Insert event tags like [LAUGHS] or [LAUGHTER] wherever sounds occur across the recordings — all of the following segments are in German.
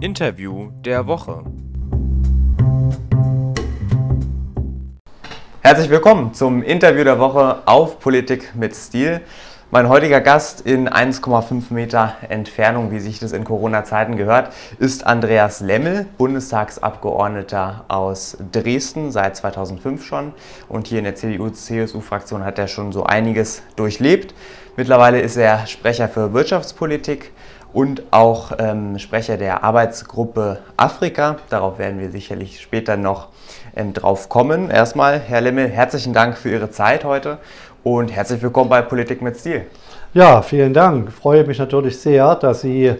Interview der Woche. Herzlich willkommen zum Interview der Woche auf Politik mit Stil. Mein heutiger Gast in 1,5 Meter Entfernung, wie sich das in Corona-Zeiten gehört, ist Andreas Lemmel, Bundestagsabgeordneter aus Dresden, seit 2005 schon. Und hier in der CDU-CSU-Fraktion hat er schon so einiges durchlebt. Mittlerweile ist er Sprecher für Wirtschaftspolitik und auch ähm, Sprecher der Arbeitsgruppe Afrika. Darauf werden wir sicherlich später noch ähm, drauf kommen. Erstmal, Herr Lemmel, herzlichen Dank für Ihre Zeit heute und herzlich willkommen bei Politik mit Stil. Ja, vielen Dank. Ich freue mich natürlich sehr, dass Sie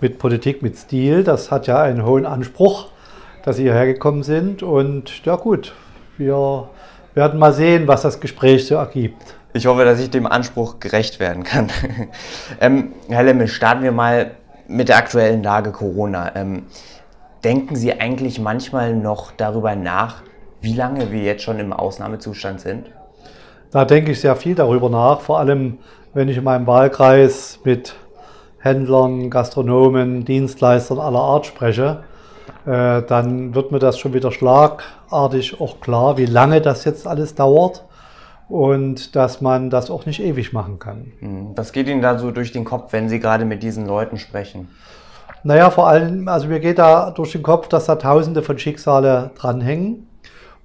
mit Politik mit Stil, das hat ja einen hohen Anspruch, dass Sie hierher gekommen sind. Und ja gut, wir werden mal sehen, was das Gespräch so ergibt. Ich hoffe, dass ich dem Anspruch gerecht werden kann. [LAUGHS] ähm, Herr Lemmel, starten wir mal mit der aktuellen Lage Corona. Ähm, denken Sie eigentlich manchmal noch darüber nach, wie lange wir jetzt schon im Ausnahmezustand sind? Da denke ich sehr viel darüber nach, vor allem wenn ich in meinem Wahlkreis mit Händlern, Gastronomen, Dienstleistern aller Art spreche, äh, dann wird mir das schon wieder schlagartig auch klar, wie lange das jetzt alles dauert und dass man das auch nicht ewig machen kann. Hm, was geht Ihnen da so durch den Kopf, wenn Sie gerade mit diesen Leuten sprechen? Naja, vor allem, also mir geht da durch den Kopf, dass da tausende von Schicksale dranhängen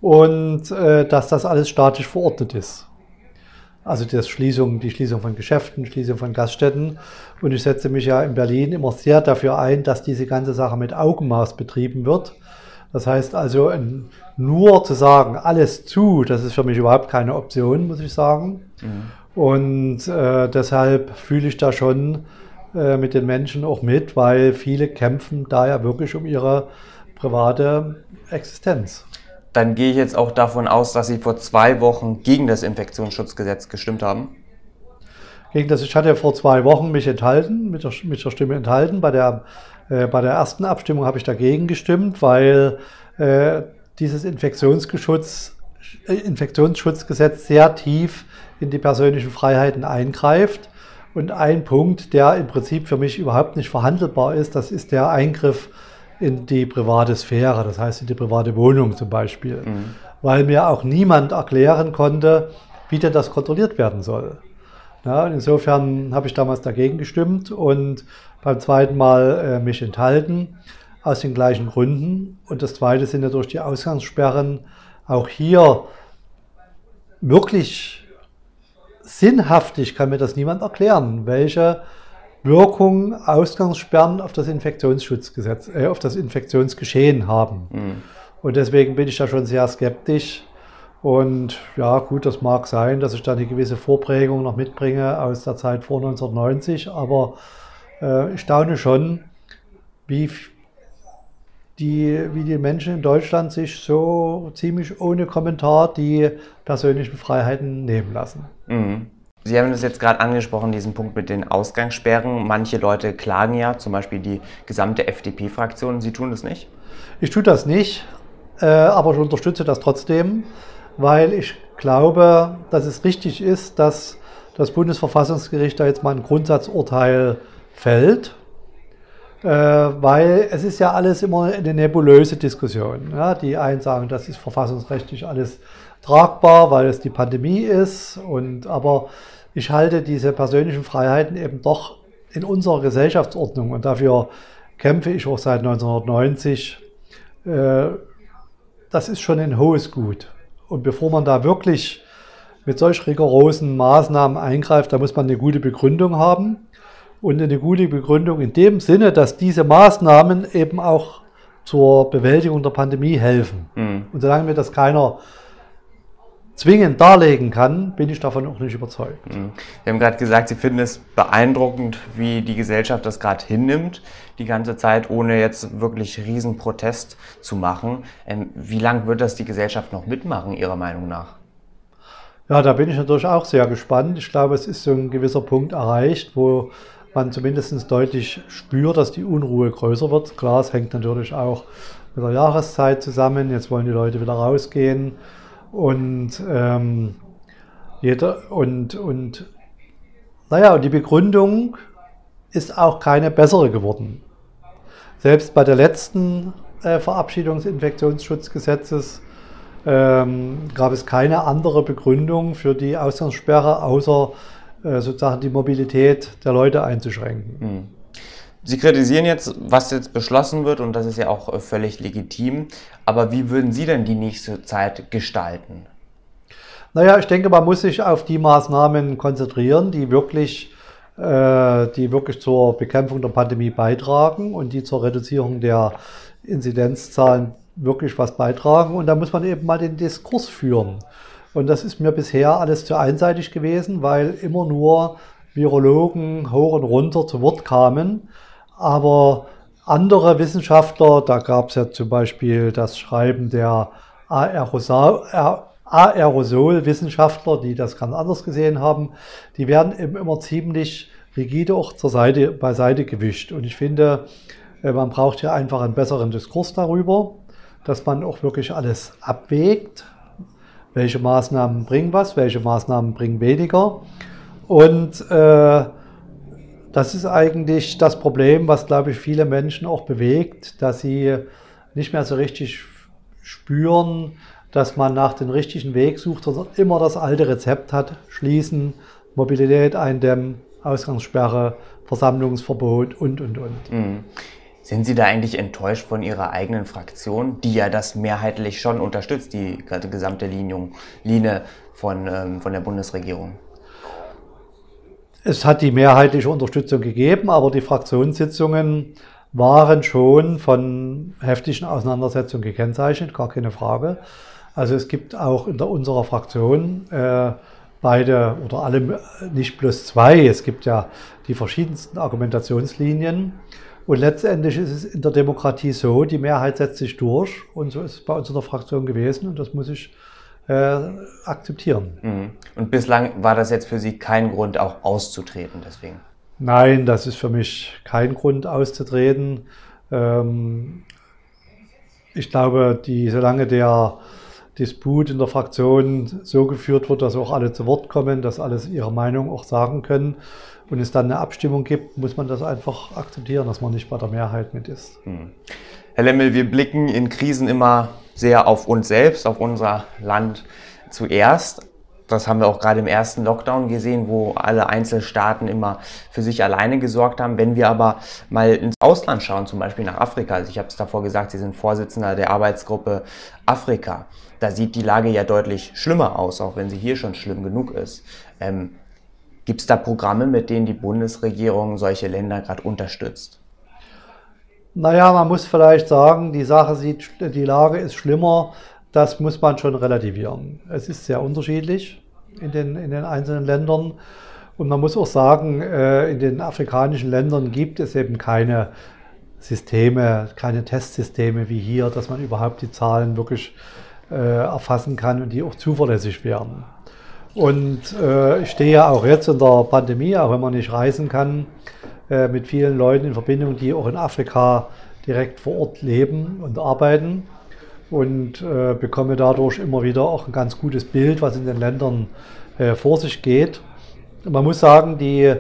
und äh, dass das alles statisch verordnet ist. Also das Schließung, die Schließung von Geschäften, Schließung von Gaststätten. Und ich setze mich ja in Berlin immer sehr dafür ein, dass diese ganze Sache mit Augenmaß betrieben wird. Das heißt also, nur zu sagen, alles zu, das ist für mich überhaupt keine Option, muss ich sagen. Mhm. Und äh, deshalb fühle ich da schon äh, mit den Menschen auch mit, weil viele kämpfen da ja wirklich um ihre private Existenz dann gehe ich jetzt auch davon aus, dass Sie vor zwei Wochen gegen das Infektionsschutzgesetz gestimmt haben. Gegen das, ich hatte vor zwei Wochen mich enthalten, mit der, mit der Stimme enthalten. Bei der, äh, bei der ersten Abstimmung habe ich dagegen gestimmt, weil äh, dieses Infektionsschutz, äh, Infektionsschutzgesetz sehr tief in die persönlichen Freiheiten eingreift. Und ein Punkt, der im Prinzip für mich überhaupt nicht verhandelbar ist, das ist der Eingriff in die private Sphäre, das heißt in die private Wohnung zum Beispiel, mhm. weil mir auch niemand erklären konnte, wie denn das kontrolliert werden soll. Ja, insofern habe ich damals dagegen gestimmt und beim zweiten Mal äh, mich enthalten, aus den gleichen Gründen. Und das zweite sind ja durch die Ausgangssperren auch hier wirklich sinnhaftig, kann mir das niemand erklären, welche Wirkung Ausgangssperren auf das Infektionsschutzgesetz, äh, auf das Infektionsgeschehen haben. Mhm. Und deswegen bin ich da schon sehr skeptisch. Und ja, gut, das mag sein, dass ich da eine gewisse Vorprägung noch mitbringe aus der Zeit vor 1990, aber äh, ich staune schon, wie die, wie die Menschen in Deutschland sich so ziemlich ohne Kommentar die persönlichen Freiheiten nehmen lassen. Mhm. Sie haben das jetzt gerade angesprochen, diesen Punkt mit den Ausgangssperren. Manche Leute klagen ja, zum Beispiel die gesamte FDP-Fraktion. Sie tun das nicht? Ich tue das nicht, äh, aber ich unterstütze das trotzdem, weil ich glaube, dass es richtig ist, dass das Bundesverfassungsgericht da jetzt mal ein Grundsatzurteil fällt. Äh, weil es ist ja alles immer eine nebulöse Diskussion. Ja? Die einen sagen, das ist verfassungsrechtlich alles tragbar, weil es die Pandemie ist. Und, aber ich halte diese persönlichen Freiheiten eben doch in unserer Gesellschaftsordnung und dafür kämpfe ich auch seit 1990. Äh, das ist schon ein hohes Gut. Und bevor man da wirklich mit solch rigorosen Maßnahmen eingreift, da muss man eine gute Begründung haben. Und eine gute Begründung in dem Sinne, dass diese Maßnahmen eben auch zur Bewältigung der Pandemie helfen. Mhm. Und solange mir das keiner zwingend darlegen kann, bin ich davon auch nicht überzeugt. Mhm. Sie haben gerade gesagt, Sie finden es beeindruckend, wie die Gesellschaft das gerade hinnimmt, die ganze Zeit, ohne jetzt wirklich Riesenprotest zu machen. Ähm, wie lange wird das die Gesellschaft noch mitmachen, Ihrer Meinung nach? Ja, da bin ich natürlich auch sehr gespannt. Ich glaube, es ist so ein gewisser Punkt erreicht, wo man zumindest deutlich spürt, dass die Unruhe größer wird. Klar, es hängt natürlich auch mit der Jahreszeit zusammen. Jetzt wollen die Leute wieder rausgehen. Und ähm, jeder und, und naja, und die Begründung ist auch keine bessere geworden. Selbst bei der letzten äh, Verabschiedung des Infektionsschutzgesetzes ähm, gab es keine andere Begründung für die Ausgangssperre, außer äh, sozusagen die Mobilität der Leute einzuschränken. Mhm. Sie kritisieren jetzt, was jetzt beschlossen wird, und das ist ja auch äh, völlig legitim. Aber wie würden Sie denn die nächste Zeit gestalten? Naja, ich denke, man muss sich auf die Maßnahmen konzentrieren, die wirklich, äh, die wirklich zur Bekämpfung der Pandemie beitragen und die zur Reduzierung der Inzidenzzahlen wirklich was beitragen. Und da muss man eben mal den Diskurs führen. Und das ist mir bisher alles zu einseitig gewesen, weil immer nur Virologen hoch und runter zu Wort kamen aber andere Wissenschaftler, da gab es ja zum Beispiel das Schreiben der Aerosol-Wissenschaftler, die das ganz anders gesehen haben, die werden eben immer ziemlich rigide auch zur Seite, beiseite gewischt. Und ich finde, äh, man braucht ja einfach einen besseren Diskurs darüber, dass man auch wirklich alles abwägt, welche Maßnahmen bringen was, welche Maßnahmen bringen weniger. Und äh, das ist eigentlich das Problem, was, glaube ich, viele Menschen auch bewegt, dass sie nicht mehr so richtig spüren, dass man nach dem richtigen Weg sucht, sondern immer das alte Rezept hat. Schließen, Mobilität eindämmen, Ausgangssperre, Versammlungsverbot und, und, und. Mhm. Sind Sie da eigentlich enttäuscht von Ihrer eigenen Fraktion, die ja das mehrheitlich schon unterstützt, die gesamte Linie, von, ähm, von der Bundesregierung? Es hat die mehrheitliche Unterstützung gegeben, aber die Fraktionssitzungen waren schon von heftigen Auseinandersetzungen gekennzeichnet, gar keine Frage. Also es gibt auch in der, unserer Fraktion äh, beide oder alle, nicht plus zwei, es gibt ja die verschiedensten Argumentationslinien. Und letztendlich ist es in der Demokratie so, die Mehrheit setzt sich durch und so ist es bei uns in der Fraktion gewesen und das muss ich äh, akzeptieren. Mhm. Und bislang war das jetzt für Sie kein Grund, auch auszutreten deswegen? Nein, das ist für mich kein Grund auszutreten. Ähm, ich glaube, die, solange der Disput in der Fraktion so geführt wird, dass auch alle zu Wort kommen, dass alle ihre Meinung auch sagen können und es dann eine Abstimmung gibt, muss man das einfach akzeptieren, dass man nicht bei der Mehrheit mit ist. Mhm. Herr Lemmel, wir blicken in Krisen immer sehr auf uns selbst, auf unser Land zuerst. Das haben wir auch gerade im ersten Lockdown gesehen, wo alle Einzelstaaten immer für sich alleine gesorgt haben. Wenn wir aber mal ins Ausland schauen, zum Beispiel nach Afrika, also ich habe es davor gesagt, Sie sind Vorsitzender der Arbeitsgruppe Afrika, da sieht die Lage ja deutlich schlimmer aus, auch wenn sie hier schon schlimm genug ist. Ähm, Gibt es da Programme, mit denen die Bundesregierung solche Länder gerade unterstützt? Naja, man muss vielleicht sagen, die Sache sieht, die Lage ist schlimmer. Das muss man schon relativieren. Es ist sehr unterschiedlich in den, in den einzelnen Ländern. Und man muss auch sagen, äh, in den afrikanischen Ländern gibt es eben keine Systeme, keine Testsysteme wie hier, dass man überhaupt die Zahlen wirklich äh, erfassen kann und die auch zuverlässig werden. Und äh, ich stehe ja auch jetzt in der Pandemie, auch wenn man nicht reisen kann, äh, mit vielen Leuten in Verbindung, die auch in Afrika direkt vor Ort leben und arbeiten und äh, bekomme dadurch immer wieder auch ein ganz gutes Bild, was in den Ländern äh, vor sich geht. Man muss sagen, die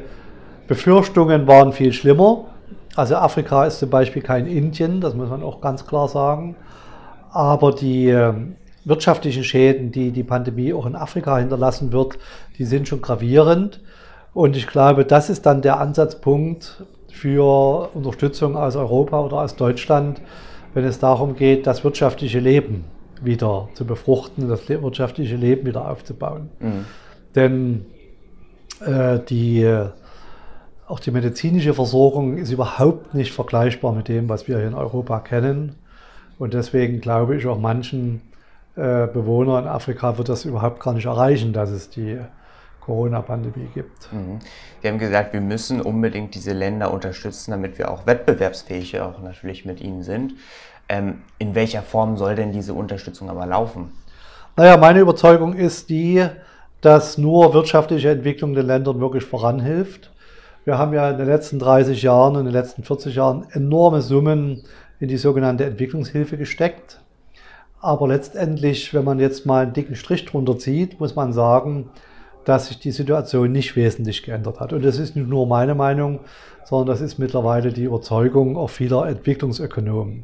Befürchtungen waren viel schlimmer. Also Afrika ist zum Beispiel kein Indien, das muss man auch ganz klar sagen. Aber die äh, wirtschaftlichen Schäden, die die Pandemie auch in Afrika hinterlassen wird, die sind schon gravierend. Und ich glaube, das ist dann der Ansatzpunkt für Unterstützung aus Europa oder aus Deutschland, wenn es darum geht, das wirtschaftliche Leben wieder zu befruchten, das wirtschaftliche Leben wieder aufzubauen. Mhm. Denn äh, die, auch die medizinische Versorgung ist überhaupt nicht vergleichbar mit dem, was wir hier in Europa kennen. Und deswegen glaube ich, auch manchen äh, Bewohnern in Afrika wird das überhaupt gar nicht erreichen, dass es die Corona-Pandemie gibt. Mhm. Sie haben gesagt, wir müssen unbedingt diese Länder unterstützen, damit wir auch wettbewerbsfähig auch natürlich mit ihnen sind. Ähm, in welcher Form soll denn diese Unterstützung aber laufen? Naja, meine Überzeugung ist die, dass nur wirtschaftliche Entwicklung den Ländern wirklich voranhilft. Wir haben ja in den letzten 30 Jahren und in den letzten 40 Jahren enorme Summen in die sogenannte Entwicklungshilfe gesteckt. Aber letztendlich, wenn man jetzt mal einen dicken Strich drunter zieht, muss man sagen, dass sich die Situation nicht wesentlich geändert hat. Und das ist nicht nur meine Meinung, sondern das ist mittlerweile die Überzeugung auch vieler Entwicklungsökonomen.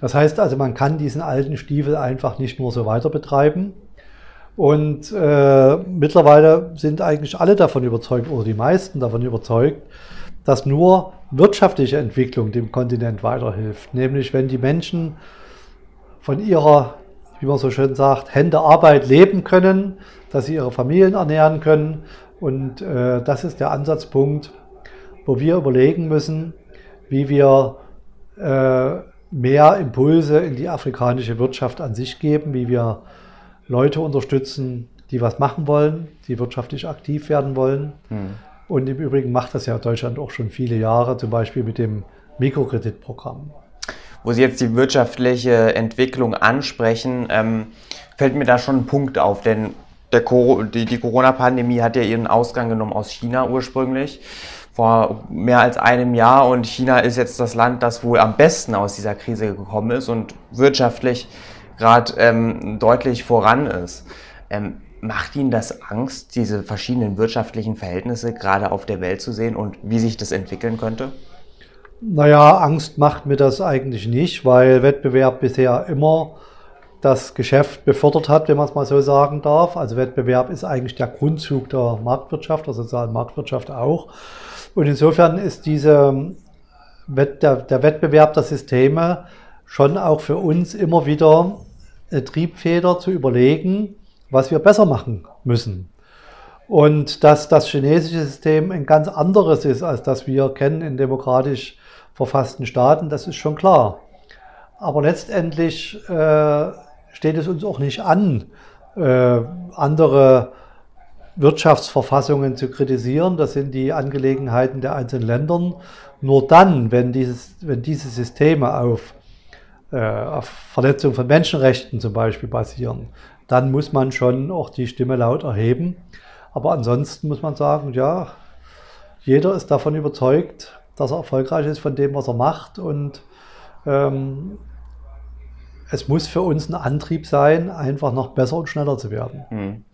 Das heißt also, man kann diesen alten Stiefel einfach nicht nur so weiter betreiben. Und äh, mittlerweile sind eigentlich alle davon überzeugt, oder die meisten davon überzeugt, dass nur wirtschaftliche Entwicklung dem Kontinent weiterhilft. Nämlich wenn die Menschen von ihrer, wie man so schön sagt, Hände Arbeit leben können, dass sie ihre Familien ernähren können. Und äh, das ist der Ansatzpunkt, wo wir überlegen müssen, wie wir äh, mehr Impulse in die afrikanische Wirtschaft an sich geben, wie wir Leute unterstützen, die was machen wollen, die wirtschaftlich aktiv werden wollen. Mhm. Und im Übrigen macht das ja Deutschland auch schon viele Jahre, zum Beispiel mit dem Mikrokreditprogramm. Wo Sie jetzt die wirtschaftliche Entwicklung ansprechen, ähm, fällt mir da schon ein Punkt auf, denn der, die, die Corona-Pandemie hat ja ihren Ausgang genommen aus China ursprünglich vor mehr als einem Jahr und China ist jetzt das Land, das wohl am besten aus dieser Krise gekommen ist und wirtschaftlich gerade ähm, deutlich voran ist. Ähm, macht Ihnen das Angst, diese verschiedenen wirtschaftlichen Verhältnisse gerade auf der Welt zu sehen und wie sich das entwickeln könnte? Naja, Angst macht mir das eigentlich nicht, weil Wettbewerb bisher immer das Geschäft befördert hat, wenn man es mal so sagen darf. Also Wettbewerb ist eigentlich der Grundzug der Marktwirtschaft, der sozialen Marktwirtschaft auch. Und insofern ist diese, der, der Wettbewerb der Systeme schon auch für uns immer wieder eine Triebfeder zu überlegen, was wir besser machen müssen. Und dass das chinesische System ein ganz anderes ist, als das wir kennen in demokratisch verfassten Staaten, das ist schon klar. Aber letztendlich äh, steht es uns auch nicht an, äh, andere Wirtschaftsverfassungen zu kritisieren. Das sind die Angelegenheiten der einzelnen Länder. Nur dann, wenn, dieses, wenn diese Systeme auf, äh, auf Verletzung von Menschenrechten zum Beispiel basieren, dann muss man schon auch die Stimme laut erheben. Aber ansonsten muss man sagen, ja, jeder ist davon überzeugt, dass er erfolgreich ist von dem, was er macht. Und ähm, es muss für uns ein Antrieb sein, einfach noch besser und schneller zu werden. Hm.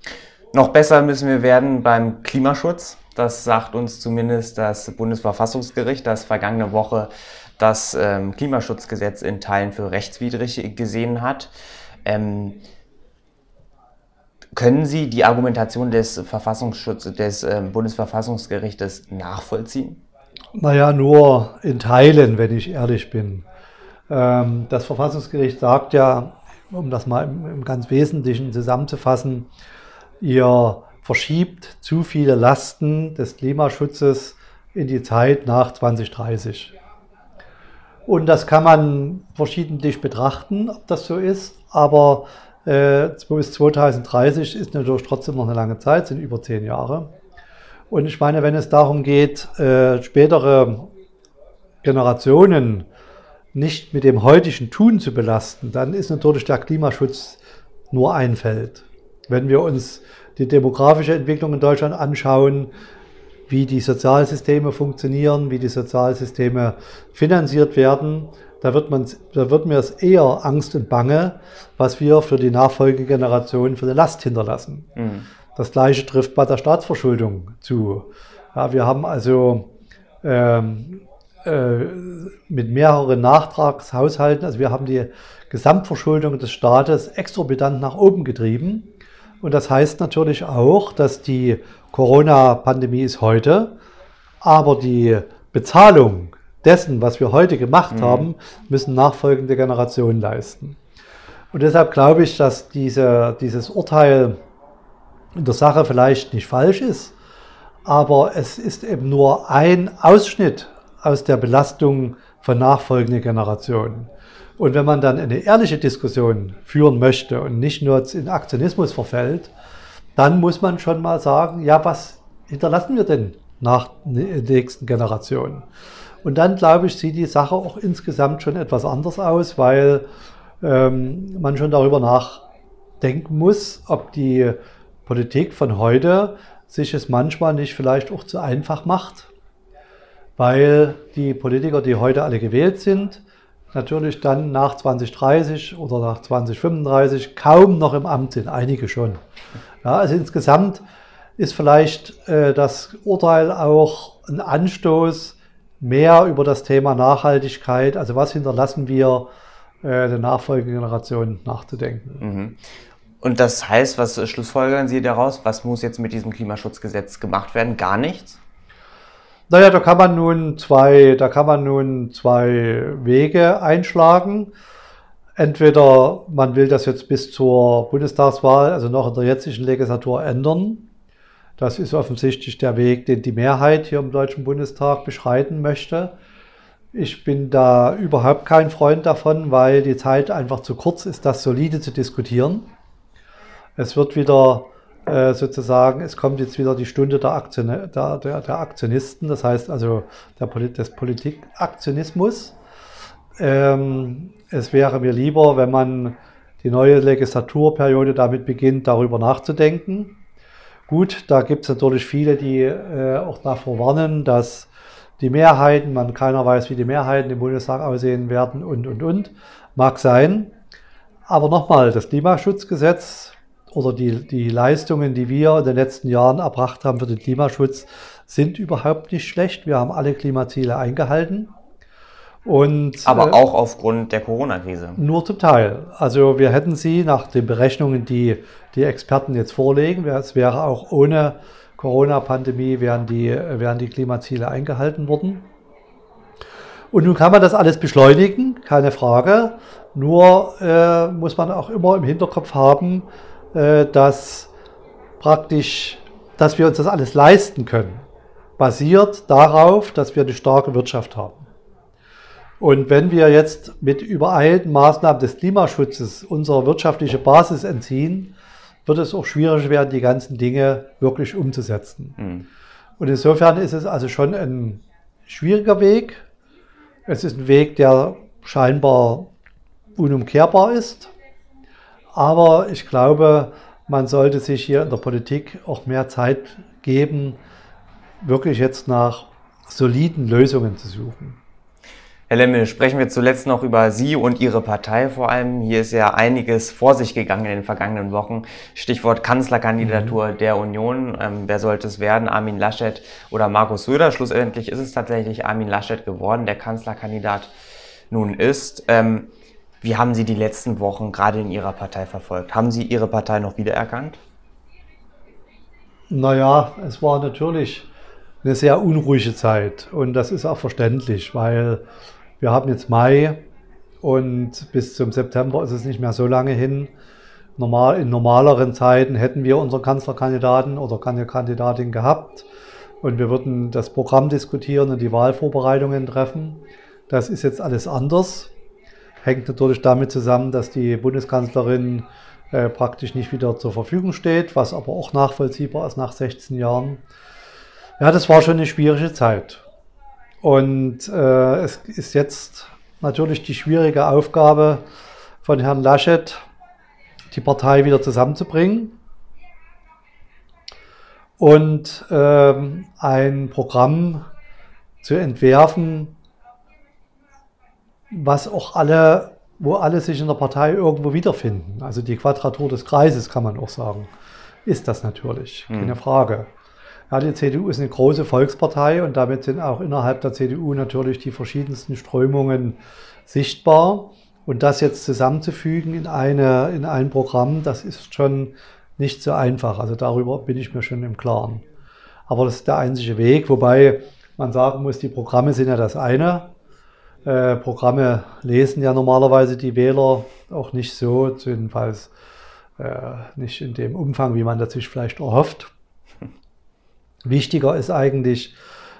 Noch besser müssen wir werden beim Klimaschutz. Das sagt uns zumindest das Bundesverfassungsgericht, das vergangene Woche das ähm, Klimaschutzgesetz in Teilen für rechtswidrig gesehen hat. Ähm, können Sie die Argumentation des Verfassungsschutzes des äh, Bundesverfassungsgerichtes nachvollziehen? Naja, nur in Teilen, wenn ich ehrlich bin. Ähm, das Verfassungsgericht sagt ja, um das mal im, ganz Wesentlichen zusammenzufassen, ihr verschiebt zu viele Lasten des Klimaschutzes in die Zeit nach 2030. Und das kann man verschiedentlich betrachten, ob das so ist, aber äh, bis 2030 ist natürlich trotzdem noch eine lange Zeit, sind über zehn Jahre. Und ich meine, wenn es darum geht, äh, spätere Generationen nicht mit dem heutigen Tun zu belasten, dann ist natürlich der Klimaschutz nur ein Feld. Wenn wir uns die demografische Entwicklung in Deutschland anschauen, wie die Sozialsysteme funktionieren, wie die Sozialsysteme finanziert werden, da wird, man, da wird mir es eher Angst und Bange, was wir für die Nachfolgegeneration für eine Last hinterlassen. Mhm. Das Gleiche trifft bei der Staatsverschuldung zu. Ja, wir haben also ähm, äh, mit mehreren Nachtragshaushalten, also wir haben die Gesamtverschuldung des Staates exorbitant nach oben getrieben. Und das heißt natürlich auch, dass die Corona-Pandemie ist heute, aber die Bezahlung dessen, was wir heute gemacht mhm. haben, müssen nachfolgende Generationen leisten. Und deshalb glaube ich, dass diese, dieses Urteil in der Sache vielleicht nicht falsch ist, aber es ist eben nur ein Ausschnitt aus der Belastung von nachfolgenden Generationen. Und wenn man dann eine ehrliche Diskussion führen möchte und nicht nur in Aktionismus verfällt, dann muss man schon mal sagen, ja, was hinterlassen wir denn nach der nächsten Generation? Und dann, glaube ich, sieht die Sache auch insgesamt schon etwas anders aus, weil ähm, man schon darüber nachdenken muss, ob die Politik von heute sich es manchmal nicht vielleicht auch zu einfach macht, weil die Politiker, die heute alle gewählt sind, natürlich dann nach 2030 oder nach 2035 kaum noch im Amt sind, einige schon. Ja, also insgesamt ist vielleicht äh, das Urteil auch ein Anstoß, mehr über das Thema Nachhaltigkeit, also was hinterlassen wir äh, der nachfolgenden Generation nachzudenken. Mhm. Und das heißt, was schlussfolgern Sie daraus? Was muss jetzt mit diesem Klimaschutzgesetz gemacht werden? Gar nichts? Naja, da kann man nun zwei, da kann man nun zwei Wege einschlagen. Entweder man will das jetzt bis zur Bundestagswahl, also noch in der jetzigen Legislatur ändern. Das ist offensichtlich der Weg, den die Mehrheit hier im Deutschen Bundestag beschreiten möchte. Ich bin da überhaupt kein Freund davon, weil die Zeit einfach zu kurz ist, das solide zu diskutieren. Es wird wieder äh, sozusagen, es kommt jetzt wieder die Stunde der, Aktion, der, der, der Aktionisten, das heißt also der, des Politikaktionismus. Ähm, es wäre mir lieber, wenn man die neue Legislaturperiode damit beginnt, darüber nachzudenken. Gut, da gibt es natürlich viele, die äh, auch davor warnen, dass die Mehrheiten, man keiner weiß, wie die Mehrheiten im Bundestag aussehen werden und, und, und. Mag sein. Aber nochmal, das Klimaschutzgesetz oder die, die Leistungen, die wir in den letzten Jahren erbracht haben für den Klimaschutz, sind überhaupt nicht schlecht. Wir haben alle Klimaziele eingehalten. Und, Aber äh, auch aufgrund der Corona-Krise. Nur zum Teil. Also wir hätten sie nach den Berechnungen, die die Experten jetzt vorlegen, es wäre auch ohne Corona-Pandemie, wären die, wären die Klimaziele eingehalten worden. Und nun kann man das alles beschleunigen, keine Frage. Nur äh, muss man auch immer im Hinterkopf haben, dass praktisch, dass wir uns das alles leisten können, basiert darauf, dass wir eine starke Wirtschaft haben. Und wenn wir jetzt mit übereilten Maßnahmen des Klimaschutzes unsere wirtschaftliche Basis entziehen, wird es auch schwierig werden, die ganzen Dinge wirklich umzusetzen. Mhm. Und insofern ist es also schon ein schwieriger Weg. Es ist ein Weg, der scheinbar unumkehrbar ist. Aber ich glaube, man sollte sich hier in der Politik auch mehr Zeit geben, wirklich jetzt nach soliden Lösungen zu suchen. Herr Lemmel, sprechen wir zuletzt noch über Sie und Ihre Partei vor allem. Hier ist ja einiges vor sich gegangen in den vergangenen Wochen. Stichwort Kanzlerkandidatur mhm. der Union. Ähm, wer sollte es werden? Armin Laschet oder Markus Söder? Schlussendlich ist es tatsächlich Armin Laschet geworden, der Kanzlerkandidat nun ist. Ähm, wie haben Sie die letzten Wochen gerade in Ihrer Partei verfolgt? Haben Sie Ihre Partei noch wiedererkannt? Naja, es war natürlich eine sehr unruhige Zeit und das ist auch verständlich, weil wir haben jetzt Mai und bis zum September ist es nicht mehr so lange hin. Normal, in normaleren Zeiten hätten wir unseren Kanzlerkandidaten oder Kandidatin gehabt und wir würden das Programm diskutieren und die Wahlvorbereitungen treffen. Das ist jetzt alles anders. Hängt natürlich damit zusammen, dass die Bundeskanzlerin äh, praktisch nicht wieder zur Verfügung steht, was aber auch nachvollziehbar ist nach 16 Jahren. Ja, das war schon eine schwierige Zeit. Und äh, es ist jetzt natürlich die schwierige Aufgabe von Herrn Laschet, die Partei wieder zusammenzubringen und ähm, ein Programm zu entwerfen, was auch alle, wo alle sich in der Partei irgendwo wiederfinden. Also die Quadratur des Kreises kann man auch sagen, ist das natürlich, keine hm. Frage. Ja, die CDU ist eine große Volkspartei und damit sind auch innerhalb der CDU natürlich die verschiedensten Strömungen sichtbar. Und das jetzt zusammenzufügen in, eine, in ein Programm, das ist schon nicht so einfach. Also darüber bin ich mir schon im Klaren. Aber das ist der einzige Weg, wobei man sagen muss, die Programme sind ja das eine. Äh, Programme lesen ja normalerweise die Wähler auch nicht so, jedenfalls äh, nicht in dem Umfang, wie man das sich vielleicht erhofft. [LAUGHS] Wichtiger ist eigentlich,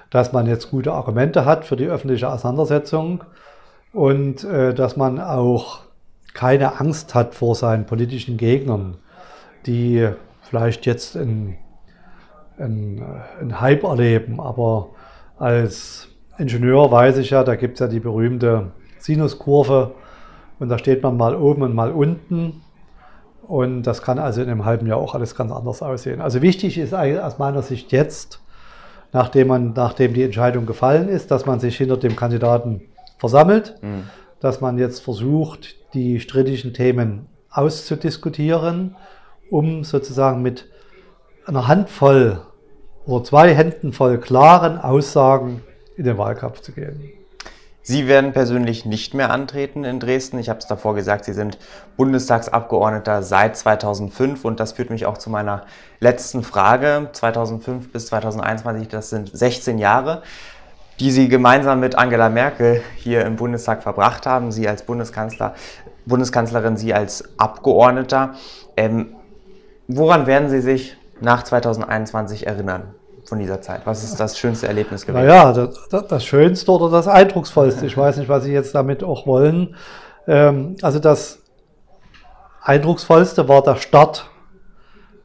dass man jetzt gute Argumente hat für die öffentliche Auseinandersetzung und äh, dass man auch keine Angst hat vor seinen politischen Gegnern, die vielleicht jetzt einen, einen, einen Hype erleben. Aber als Ingenieur weiß ich ja, da gibt es ja die berühmte Sinuskurve und da steht man mal oben und mal unten. Und das kann also in einem halben Jahr auch alles ganz anders aussehen. Also wichtig ist aus meiner Sicht jetzt, nachdem, man, nachdem die Entscheidung gefallen ist, dass man sich hinter dem Kandidaten versammelt, mhm. dass man jetzt versucht, die strittigen Themen auszudiskutieren, um sozusagen mit einer Handvoll oder zwei Händen voll klaren Aussagen in den Wahlkampf zu gehen. Sie werden persönlich nicht mehr antreten in Dresden. Ich habe es davor gesagt, Sie sind Bundestagsabgeordneter seit 2005 und das führt mich auch zu meiner letzten Frage. 2005 bis 2021, das sind 16 Jahre, die Sie gemeinsam mit Angela Merkel hier im Bundestag verbracht haben. Sie als Bundeskanzler, Bundeskanzlerin, Sie als Abgeordneter. Ähm, woran werden Sie sich nach 2021 erinnern? Von dieser Zeit? Was ist das schönste Erlebnis gewesen? Naja, das, das, das Schönste oder das Eindrucksvollste. Ich weiß nicht, was Sie jetzt damit auch wollen. Ähm, also das Eindrucksvollste war der Start.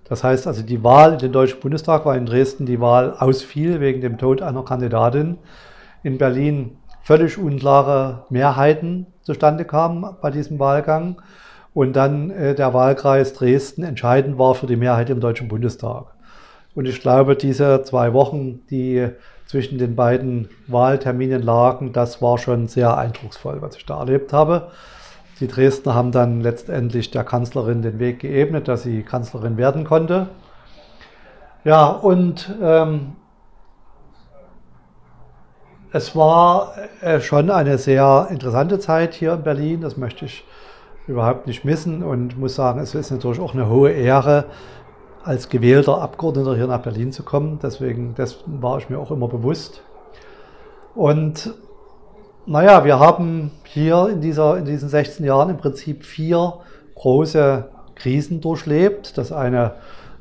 Das heißt also, die Wahl in den Deutschen Bundestag war in Dresden die Wahl ausfiel wegen dem Tod einer Kandidatin. In Berlin völlig unklare Mehrheiten zustande kamen bei diesem Wahlgang. Und dann äh, der Wahlkreis Dresden entscheidend war für die Mehrheit im Deutschen Bundestag. Und ich glaube, diese zwei Wochen, die zwischen den beiden Wahlterminen lagen, das war schon sehr eindrucksvoll, was ich da erlebt habe. Die Dresdner haben dann letztendlich der Kanzlerin den Weg geebnet, dass sie Kanzlerin werden konnte. Ja, und ähm, es war äh, schon eine sehr interessante Zeit hier in Berlin, das möchte ich überhaupt nicht missen und muss sagen, es ist natürlich auch eine hohe Ehre, als gewählter Abgeordneter hier nach Berlin zu kommen. Deswegen das war ich mir auch immer bewusst. Und naja, wir haben hier in, dieser, in diesen 16 Jahren im Prinzip vier große Krisen durchlebt. Das eine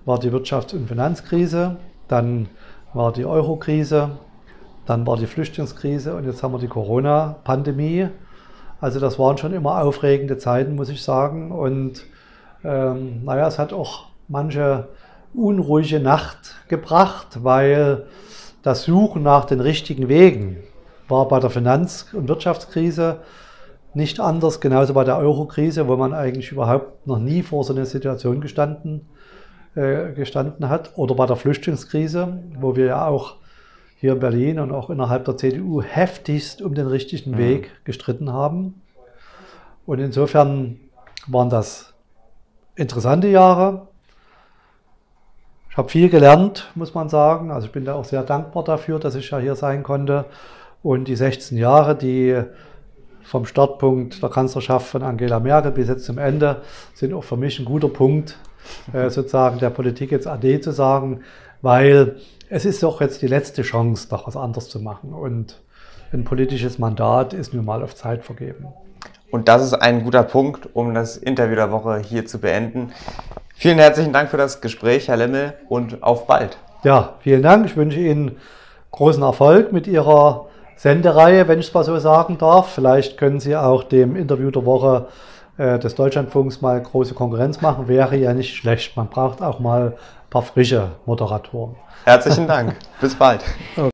war die Wirtschafts- und Finanzkrise, dann war die Euro-Krise, dann war die Flüchtlingskrise und jetzt haben wir die Corona-Pandemie. Also das waren schon immer aufregende Zeiten, muss ich sagen. Und ähm, naja, es hat auch manche unruhige Nacht gebracht, weil das Suchen nach den richtigen Wegen war bei der Finanz- und Wirtschaftskrise nicht anders, genauso bei der Euro-Krise, wo man eigentlich überhaupt noch nie vor so einer Situation gestanden, äh, gestanden hat, oder bei der Flüchtlingskrise, wo wir ja auch hier in Berlin und auch innerhalb der CDU heftigst um den richtigen mhm. Weg gestritten haben. Und insofern waren das interessante Jahre, habe viel gelernt, muss man sagen. Also ich bin da auch sehr dankbar dafür, dass ich ja hier sein konnte. Und die 16 Jahre, die vom Startpunkt der Kanzlerschaft von Angela Merkel bis jetzt zum Ende, sind auch für mich ein guter Punkt, äh, sozusagen der Politik jetzt AD zu sagen, weil es ist doch jetzt die letzte Chance, noch was anderes zu machen. Und ein politisches Mandat ist nun mal auf Zeit vergeben. Und das ist ein guter Punkt, um das Interview der Woche hier zu beenden. Vielen herzlichen Dank für das Gespräch, Herr Lemmel, und auf bald. Ja, vielen Dank. Ich wünsche Ihnen großen Erfolg mit Ihrer Sendereihe, wenn ich es mal so sagen darf. Vielleicht können Sie auch dem Interview der Woche äh, des Deutschlandfunks mal große Konkurrenz machen. Wäre ja nicht schlecht. Man braucht auch mal ein paar frische Moderatoren. Herzlichen Dank. Bis bald. Okay. [LAUGHS]